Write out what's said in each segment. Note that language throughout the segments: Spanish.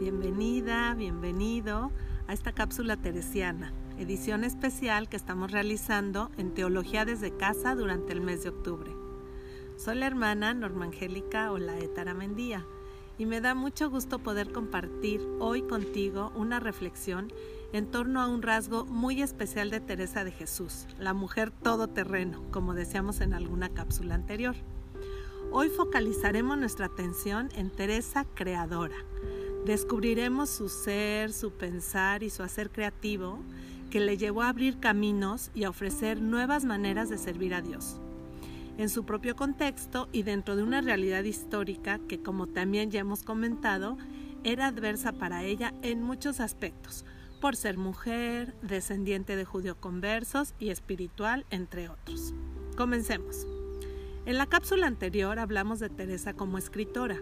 Bienvenida, bienvenido a esta cápsula teresiana, edición especial que estamos realizando en Teología desde casa durante el mes de octubre. Soy la hermana Norma Angélica Olaeta Mendía y me da mucho gusto poder compartir hoy contigo una reflexión en torno a un rasgo muy especial de Teresa de Jesús, la mujer todoterreno, como decíamos en alguna cápsula anterior. Hoy focalizaremos nuestra atención en Teresa creadora. Descubriremos su ser, su pensar y su hacer creativo que le llevó a abrir caminos y a ofrecer nuevas maneras de servir a Dios. En su propio contexto y dentro de una realidad histórica que, como también ya hemos comentado, era adversa para ella en muchos aspectos, por ser mujer, descendiente de judío conversos y espiritual, entre otros. Comencemos. En la cápsula anterior hablamos de Teresa como escritora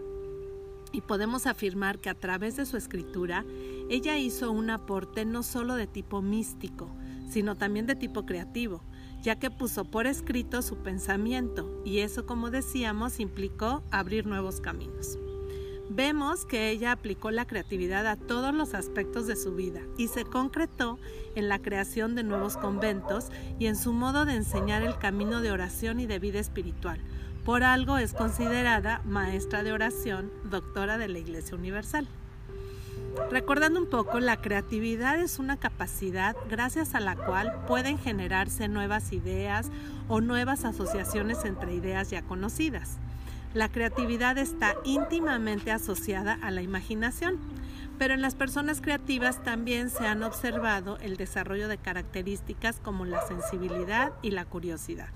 y podemos afirmar que a través de su escritura ella hizo un aporte no solo de tipo místico, sino también de tipo creativo, ya que puso por escrito su pensamiento y eso, como decíamos, implicó abrir nuevos caminos. Vemos que ella aplicó la creatividad a todos los aspectos de su vida y se concretó en la creación de nuevos conventos y en su modo de enseñar el camino de oración y de vida espiritual. Por algo es considerada maestra de oración, doctora de la Iglesia Universal. Recordando un poco, la creatividad es una capacidad gracias a la cual pueden generarse nuevas ideas o nuevas asociaciones entre ideas ya conocidas. La creatividad está íntimamente asociada a la imaginación, pero en las personas creativas también se han observado el desarrollo de características como la sensibilidad y la curiosidad.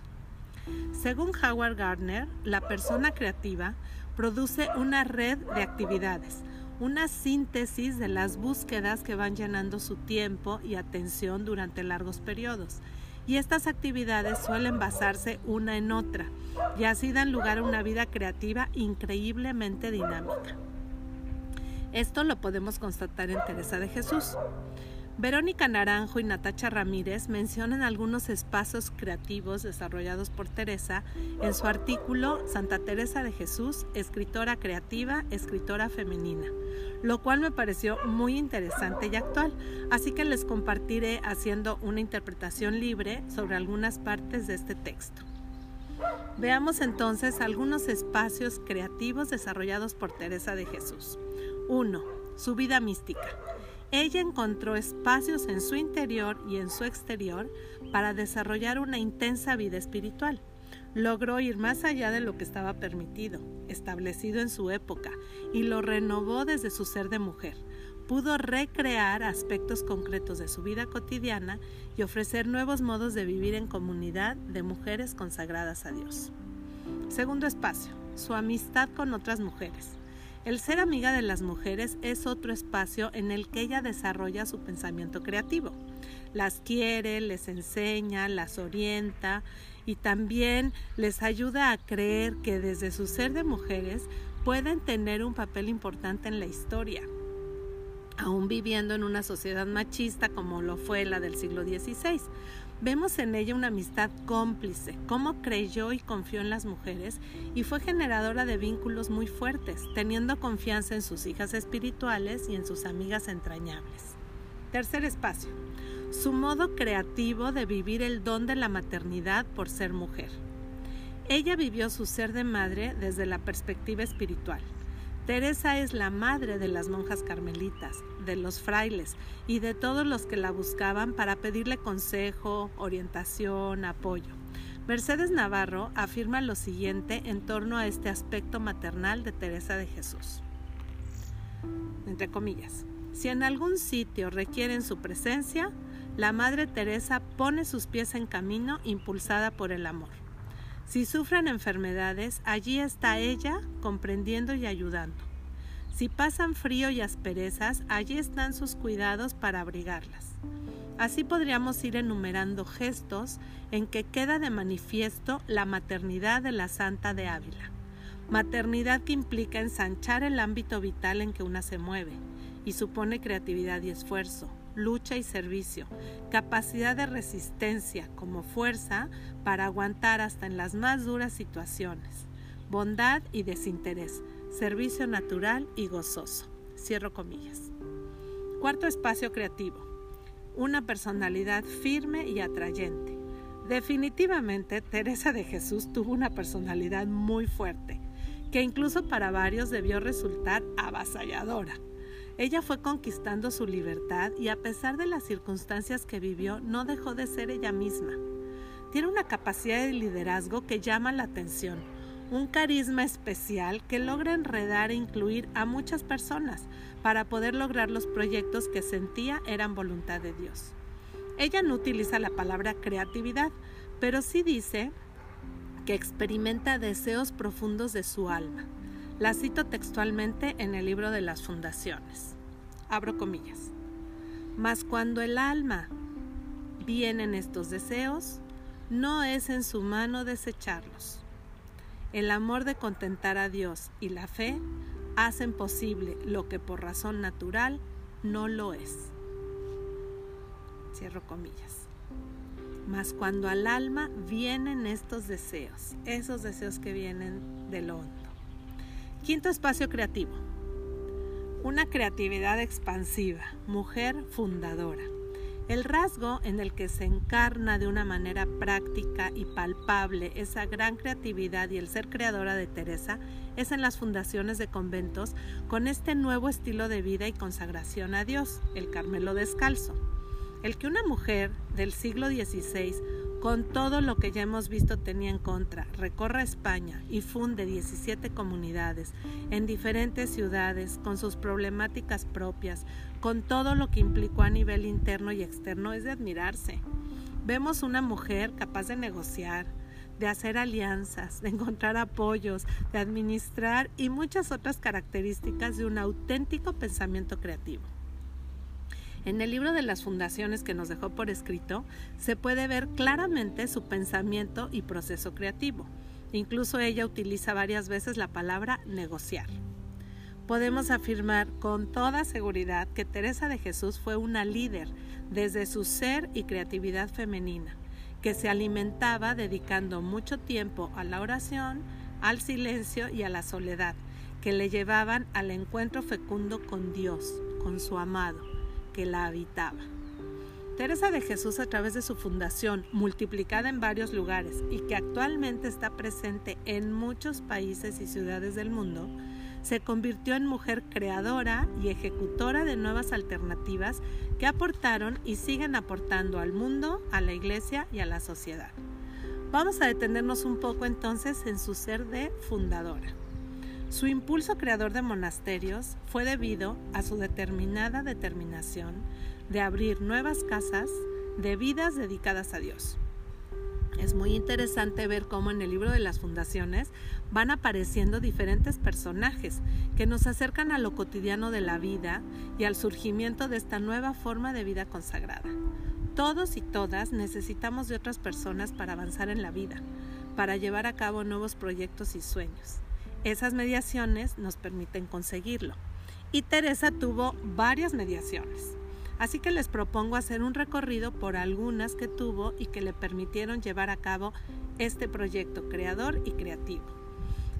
Según Howard Gardner, la persona creativa produce una red de actividades, una síntesis de las búsquedas que van llenando su tiempo y atención durante largos periodos y estas actividades suelen basarse una en otra y así dan lugar a una vida creativa increíblemente dinámica. Esto lo podemos constatar en Teresa de Jesús. Verónica Naranjo y Natacha Ramírez mencionan algunos espacios creativos desarrollados por Teresa en su artículo Santa Teresa de Jesús, escritora creativa, escritora femenina, lo cual me pareció muy interesante y actual, así que les compartiré haciendo una interpretación libre sobre algunas partes de este texto. Veamos entonces algunos espacios creativos desarrollados por Teresa de Jesús. 1. Su vida mística. Ella encontró espacios en su interior y en su exterior para desarrollar una intensa vida espiritual. Logró ir más allá de lo que estaba permitido, establecido en su época, y lo renovó desde su ser de mujer. Pudo recrear aspectos concretos de su vida cotidiana y ofrecer nuevos modos de vivir en comunidad de mujeres consagradas a Dios. Segundo espacio, su amistad con otras mujeres. El ser amiga de las mujeres es otro espacio en el que ella desarrolla su pensamiento creativo. Las quiere, les enseña, las orienta y también les ayuda a creer que desde su ser de mujeres pueden tener un papel importante en la historia. Aún viviendo en una sociedad machista como lo fue la del siglo XVI, Vemos en ella una amistad cómplice, cómo creyó y confió en las mujeres y fue generadora de vínculos muy fuertes, teniendo confianza en sus hijas espirituales y en sus amigas entrañables. Tercer espacio, su modo creativo de vivir el don de la maternidad por ser mujer. Ella vivió su ser de madre desde la perspectiva espiritual. Teresa es la madre de las monjas carmelitas, de los frailes y de todos los que la buscaban para pedirle consejo, orientación, apoyo. Mercedes Navarro afirma lo siguiente en torno a este aspecto maternal de Teresa de Jesús. Entre comillas, si en algún sitio requieren su presencia, la Madre Teresa pone sus pies en camino impulsada por el amor. Si sufren enfermedades, allí está ella comprendiendo y ayudando. Si pasan frío y asperezas, allí están sus cuidados para abrigarlas. Así podríamos ir enumerando gestos en que queda de manifiesto la maternidad de la Santa de Ávila. Maternidad que implica ensanchar el ámbito vital en que una se mueve y supone creatividad y esfuerzo, lucha y servicio, capacidad de resistencia como fuerza para aguantar hasta en las más duras situaciones, bondad y desinterés, servicio natural y gozoso. Cierro comillas. Cuarto espacio creativo. Una personalidad firme y atrayente. Definitivamente, Teresa de Jesús tuvo una personalidad muy fuerte, que incluso para varios debió resultar avasalladora. Ella fue conquistando su libertad y a pesar de las circunstancias que vivió, no dejó de ser ella misma. Tiene una capacidad de liderazgo que llama la atención, un carisma especial que logra enredar e incluir a muchas personas para poder lograr los proyectos que sentía eran voluntad de Dios. Ella no utiliza la palabra creatividad, pero sí dice que experimenta deseos profundos de su alma. La cito textualmente en el libro de las fundaciones. Abro comillas. Mas cuando el alma vienen estos deseos, no es en su mano desecharlos. El amor de contentar a Dios y la fe hacen posible lo que por razón natural no lo es. Cierro comillas. Mas cuando al alma vienen estos deseos, esos deseos que vienen de lo hondo. Quinto espacio creativo. Una creatividad expansiva, mujer fundadora. El rasgo en el que se encarna de una manera práctica y palpable esa gran creatividad y el ser creadora de Teresa es en las fundaciones de conventos con este nuevo estilo de vida y consagración a Dios, el Carmelo Descalzo. El que una mujer del siglo XVI, con todo lo que ya hemos visto tenía en contra, recorra España y funde 17 comunidades en diferentes ciudades con sus problemáticas propias, con todo lo que implicó a nivel interno y externo, es de admirarse. Vemos una mujer capaz de negociar, de hacer alianzas, de encontrar apoyos, de administrar y muchas otras características de un auténtico pensamiento creativo. En el libro de las fundaciones que nos dejó por escrito, se puede ver claramente su pensamiento y proceso creativo. Incluso ella utiliza varias veces la palabra negociar podemos afirmar con toda seguridad que Teresa de Jesús fue una líder desde su ser y creatividad femenina, que se alimentaba dedicando mucho tiempo a la oración, al silencio y a la soledad, que le llevaban al encuentro fecundo con Dios, con su amado, que la habitaba. Teresa de Jesús a través de su fundación, multiplicada en varios lugares y que actualmente está presente en muchos países y ciudades del mundo, se convirtió en mujer creadora y ejecutora de nuevas alternativas que aportaron y siguen aportando al mundo, a la iglesia y a la sociedad. Vamos a detenernos un poco entonces en su ser de fundadora. Su impulso creador de monasterios fue debido a su determinada determinación de abrir nuevas casas de vidas dedicadas a Dios. Es muy interesante ver cómo en el libro de las fundaciones van apareciendo diferentes personajes que nos acercan a lo cotidiano de la vida y al surgimiento de esta nueva forma de vida consagrada. Todos y todas necesitamos de otras personas para avanzar en la vida, para llevar a cabo nuevos proyectos y sueños. Esas mediaciones nos permiten conseguirlo. Y Teresa tuvo varias mediaciones. Así que les propongo hacer un recorrido por algunas que tuvo y que le permitieron llevar a cabo este proyecto creador y creativo.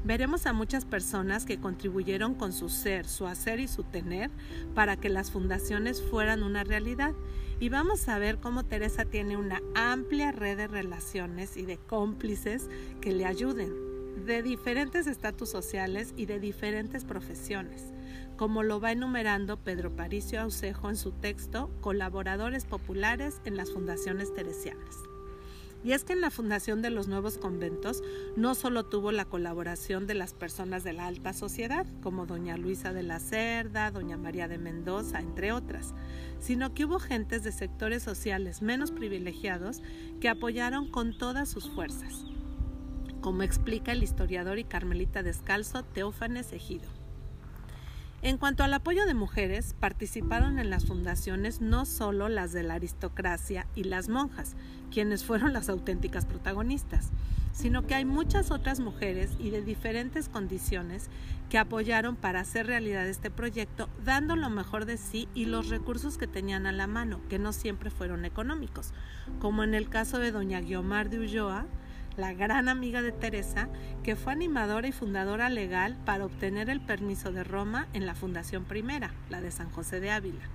Veremos a muchas personas que contribuyeron con su ser, su hacer y su tener para que las fundaciones fueran una realidad. Y vamos a ver cómo Teresa tiene una amplia red de relaciones y de cómplices que le ayuden, de diferentes estatus sociales y de diferentes profesiones como lo va enumerando Pedro Paricio Ausejo en su texto Colaboradores Populares en las Fundaciones Teresianas. Y es que en la fundación de los nuevos conventos no solo tuvo la colaboración de las personas de la alta sociedad, como doña Luisa de la Cerda, doña María de Mendoza, entre otras, sino que hubo gentes de sectores sociales menos privilegiados que apoyaron con todas sus fuerzas, como explica el historiador y carmelita descalzo Teófanes Ejido. En cuanto al apoyo de mujeres, participaron en las fundaciones no solo las de la aristocracia y las monjas, quienes fueron las auténticas protagonistas, sino que hay muchas otras mujeres y de diferentes condiciones que apoyaron para hacer realidad este proyecto, dando lo mejor de sí y los recursos que tenían a la mano, que no siempre fueron económicos, como en el caso de doña Guiomar de Ulloa, la gran amiga de Teresa, que fue animadora y fundadora legal para obtener el permiso de Roma en la Fundación Primera, la de San José de Ávila.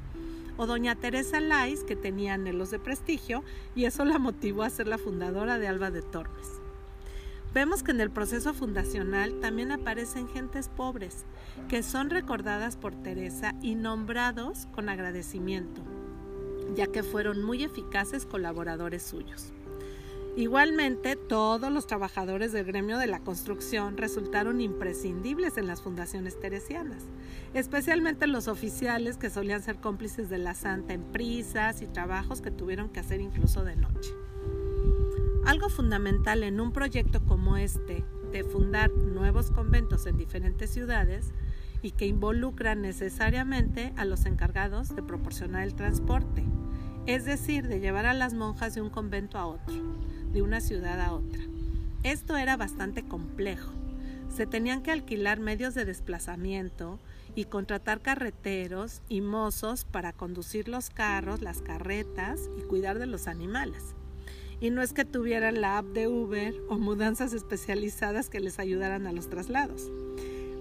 O doña Teresa Lais, que tenía anhelos de prestigio y eso la motivó a ser la fundadora de Alba de Tormes. Vemos que en el proceso fundacional también aparecen gentes pobres, que son recordadas por Teresa y nombrados con agradecimiento, ya que fueron muy eficaces colaboradores suyos. Igualmente, todos los trabajadores del gremio de la construcción resultaron imprescindibles en las fundaciones teresianas, especialmente los oficiales que solían ser cómplices de la santa en prisas y trabajos que tuvieron que hacer incluso de noche. Algo fundamental en un proyecto como este, de fundar nuevos conventos en diferentes ciudades, y que involucran necesariamente a los encargados de proporcionar el transporte, es decir, de llevar a las monjas de un convento a otro, de una ciudad a otra. Esto era bastante complejo. Se tenían que alquilar medios de desplazamiento y contratar carreteros y mozos para conducir los carros, las carretas y cuidar de los animales. Y no es que tuvieran la app de Uber o mudanzas especializadas que les ayudaran a los traslados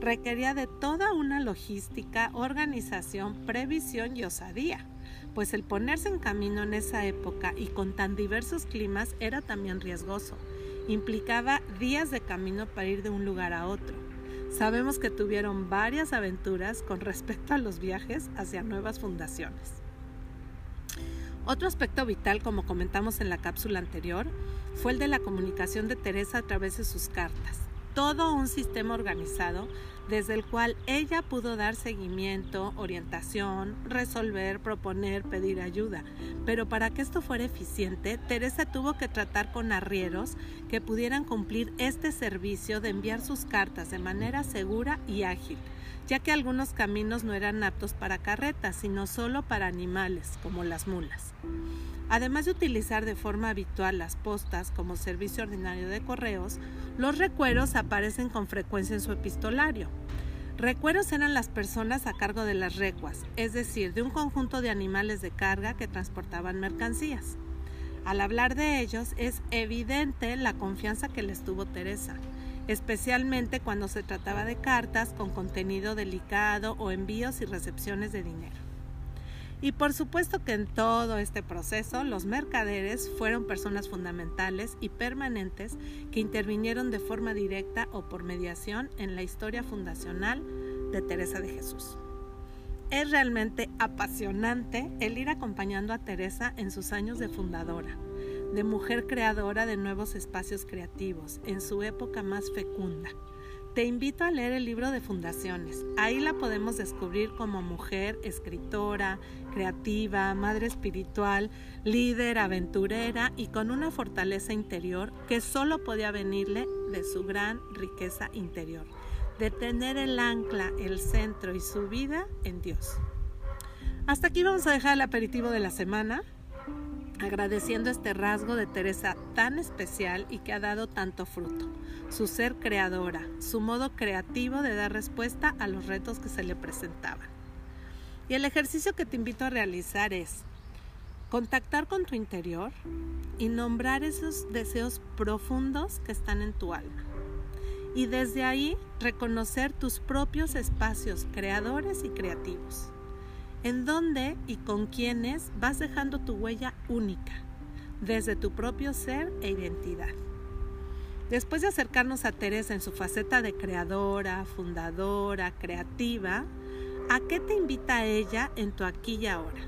requería de toda una logística, organización, previsión y osadía, pues el ponerse en camino en esa época y con tan diversos climas era también riesgoso. Implicaba días de camino para ir de un lugar a otro. Sabemos que tuvieron varias aventuras con respecto a los viajes hacia nuevas fundaciones. Otro aspecto vital, como comentamos en la cápsula anterior, fue el de la comunicación de Teresa a través de sus cartas. Todo un sistema organizado desde el cual ella pudo dar seguimiento, orientación, resolver, proponer, pedir ayuda. Pero para que esto fuera eficiente, Teresa tuvo que tratar con arrieros que pudieran cumplir este servicio de enviar sus cartas de manera segura y ágil, ya que algunos caminos no eran aptos para carretas, sino solo para animales, como las mulas. Además de utilizar de forma habitual las postas como servicio ordinario de correos, los recueros aparecen con frecuencia en su epistolario. Recueros eran las personas a cargo de las recuas, es decir, de un conjunto de animales de carga que transportaban mercancías. Al hablar de ellos es evidente la confianza que les tuvo Teresa, especialmente cuando se trataba de cartas con contenido delicado o envíos y recepciones de dinero. Y por supuesto que en todo este proceso los mercaderes fueron personas fundamentales y permanentes que intervinieron de forma directa o por mediación en la historia fundacional de Teresa de Jesús. Es realmente apasionante el ir acompañando a Teresa en sus años de fundadora, de mujer creadora de nuevos espacios creativos, en su época más fecunda te invito a leer el libro de Fundaciones. Ahí la podemos descubrir como mujer, escritora, creativa, madre espiritual, líder, aventurera y con una fortaleza interior que solo podía venirle de su gran riqueza interior, de tener el ancla, el centro y su vida en Dios. Hasta aquí vamos a dejar el aperitivo de la semana agradeciendo este rasgo de Teresa tan especial y que ha dado tanto fruto, su ser creadora, su modo creativo de dar respuesta a los retos que se le presentaban. Y el ejercicio que te invito a realizar es contactar con tu interior y nombrar esos deseos profundos que están en tu alma. Y desde ahí reconocer tus propios espacios creadores y creativos en dónde y con quiénes vas dejando tu huella única, desde tu propio ser e identidad. Después de acercarnos a Teresa en su faceta de creadora, fundadora, creativa, ¿a qué te invita ella en tu aquí y ahora?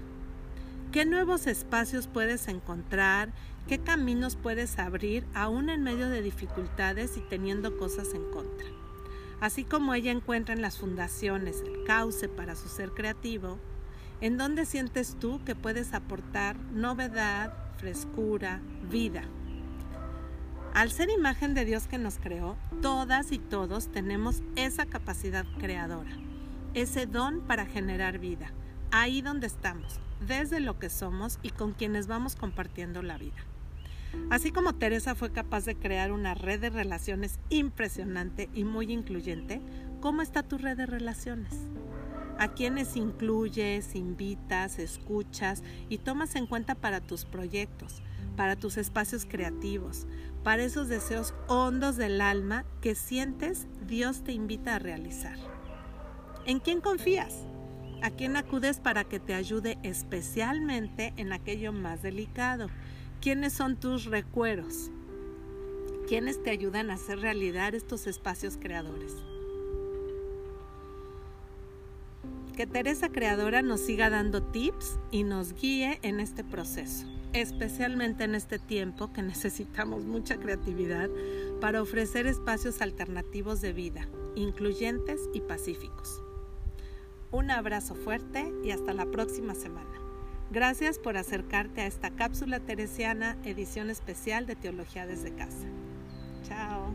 ¿Qué nuevos espacios puedes encontrar? ¿Qué caminos puedes abrir aún en medio de dificultades y teniendo cosas en contra? Así como ella encuentra en las fundaciones el cauce para su ser creativo, ¿En dónde sientes tú que puedes aportar novedad, frescura, vida? Al ser imagen de Dios que nos creó, todas y todos tenemos esa capacidad creadora, ese don para generar vida, ahí donde estamos, desde lo que somos y con quienes vamos compartiendo la vida. Así como Teresa fue capaz de crear una red de relaciones impresionante y muy incluyente, ¿cómo está tu red de relaciones? A quienes incluyes, invitas, escuchas y tomas en cuenta para tus proyectos, para tus espacios creativos, para esos deseos hondos del alma que sientes Dios te invita a realizar. ¿En quién confías? ¿A quién acudes para que te ayude especialmente en aquello más delicado? ¿Quiénes son tus recueros? ¿Quiénes te ayudan a hacer realidad estos espacios creadores? Que Teresa Creadora nos siga dando tips y nos guíe en este proceso, especialmente en este tiempo que necesitamos mucha creatividad para ofrecer espacios alternativos de vida, incluyentes y pacíficos. Un abrazo fuerte y hasta la próxima semana. Gracias por acercarte a esta cápsula teresiana edición especial de Teología desde casa. Chao.